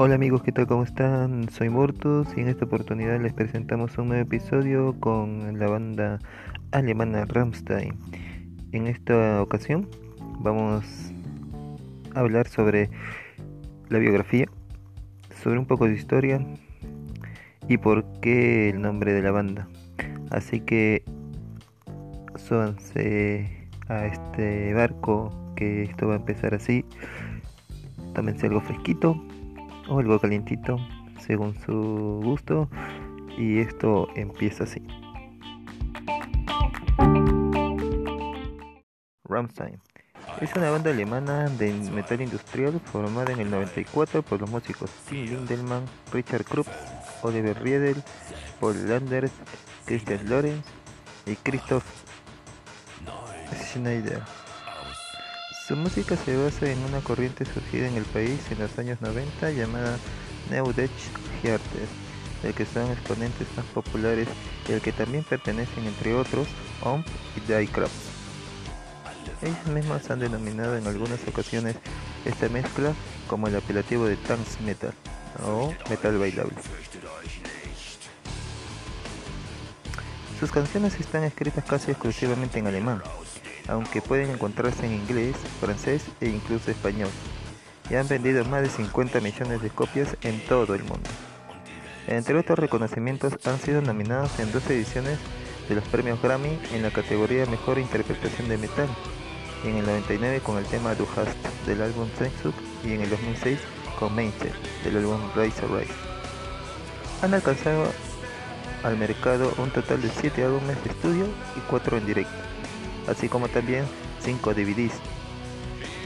Hola amigos, ¿qué tal? ¿Cómo están? Soy Mortus y en esta oportunidad les presentamos un nuevo episodio con la banda alemana Rammstein. En esta ocasión vamos a hablar sobre la biografía, sobre un poco de historia y por qué el nombre de la banda. Así que súbanse a este barco que esto va a empezar así. Tómense algo fresquito o algo calientito según su gusto y esto empieza así. Rammstein es una banda alemana de metal industrial formada en el 94 por los músicos Tim Lindelmann, Richard Krupp, Oliver Riedel, Paul Landers, Christian Lorenz y Christoph Schneider. Su música se basa en una corriente surgida en el país en los años 90 llamada New Dutch del que son exponentes más populares y al que también pertenecen entre otros OMP y Diecraft. Ellos mismos han denominado en algunas ocasiones esta mezcla como el apelativo de trance metal o metal bailable. Sus canciones están escritas casi exclusivamente en alemán, aunque pueden encontrarse en inglés, francés e incluso español, y han vendido más de 50 millones de copias en todo el mundo. Entre otros reconocimientos han sido nominados en dos ediciones de los premios Grammy en la categoría Mejor Interpretación de Metal, en el 99 con el tema Du Hast del álbum Sensuk y en el 2006 con Mindset del álbum Rise Rise. Han alcanzado al mercado un total de 7 álbumes de estudio y 4 en directo así como también 5 DVDs.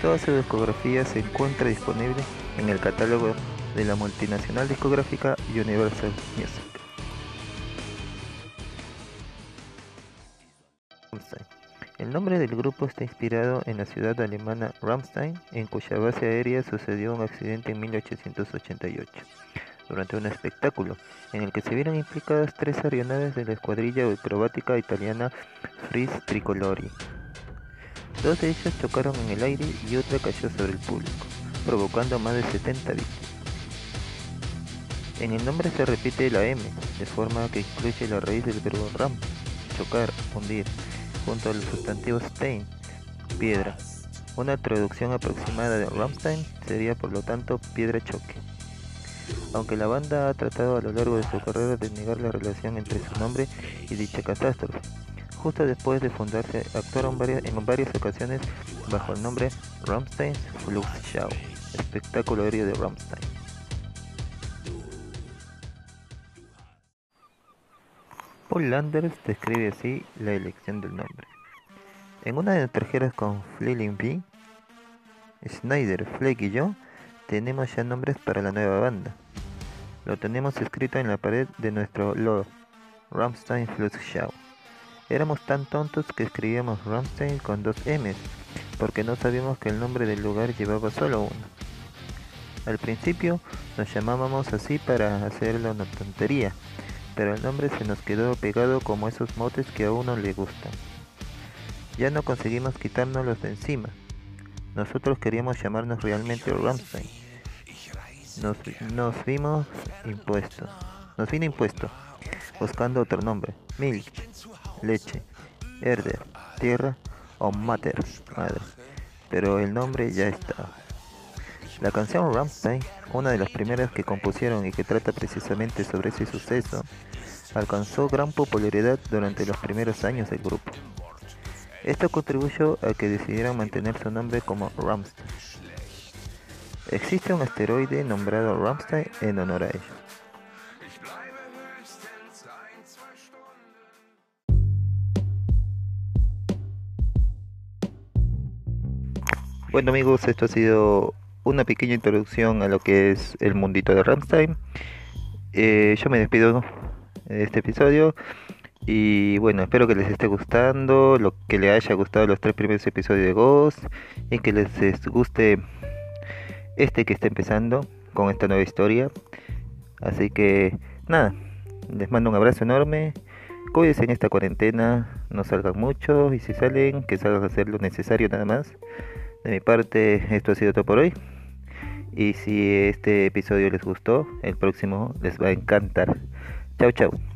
Toda su discografía se encuentra disponible en el catálogo de la multinacional discográfica Universal Music. El nombre del grupo está inspirado en la ciudad alemana Ramstein, en cuya base aérea sucedió un accidente en 1888 durante un espectáculo en el que se vieron implicadas tres aeronaves de la escuadrilla acrobática italiana Fris Tricolori. Dos de ellas chocaron en el aire y otra cayó sobre el público, provocando más de 70 víctimas. En el nombre se repite la M, de forma que incluye la raíz del verbo ram, chocar, hundir, junto al sustantivo stein, piedra. Una traducción aproximada de Ramstein sería por lo tanto piedra choque aunque la banda ha tratado a lo largo de su carrera de negar la relación entre su nombre y dicha catástrofe. Justo después de fundarse, actuaron en varias ocasiones bajo el nombre Rammstein Show, espectáculo aéreo de Rammstein. Paul Landers describe así la elección del nombre. En una de nuestras giras con Fleeling B, Schneider, Fleck y yo tenemos ya nombres para la nueva banda. Lo tenemos escrito en la pared de nuestro logo, Ramstein Flux Show. Éramos tan tontos que escribíamos Ramstein con dos M's, porque no sabíamos que el nombre del lugar llevaba solo uno. Al principio nos llamábamos así para hacerlo una tontería, pero el nombre se nos quedó pegado como esos motes que a uno le gustan. Ya no conseguimos quitárnoslos de encima. Nosotros queríamos llamarnos realmente Ramstein nos, nos vimos impuestos. Nos vino impuesto, buscando otro nombre. Milk, leche, herder, tierra o mater, madre. Pero el nombre ya está. La canción Rammstein, una de las primeras que compusieron y que trata precisamente sobre ese suceso, alcanzó gran popularidad durante los primeros años del grupo. Esto contribuyó a que decidieran mantener su nombre como Rammstein. Existe un asteroide nombrado Ramstein en honor a ellos. Bueno amigos, esto ha sido una pequeña introducción a lo que es el mundito de Ramstein. Eh, yo me despido de este episodio y bueno, espero que les esté gustando, lo que les haya gustado los tres primeros episodios de Ghost y que les guste este que está empezando con esta nueva historia. Así que nada, les mando un abrazo enorme. Cuídense en esta cuarentena, no salgan mucho y si salen, que salgan a hacer lo necesario nada más. De mi parte, esto ha sido todo por hoy. Y si este episodio les gustó, el próximo les va a encantar. Chau, chau.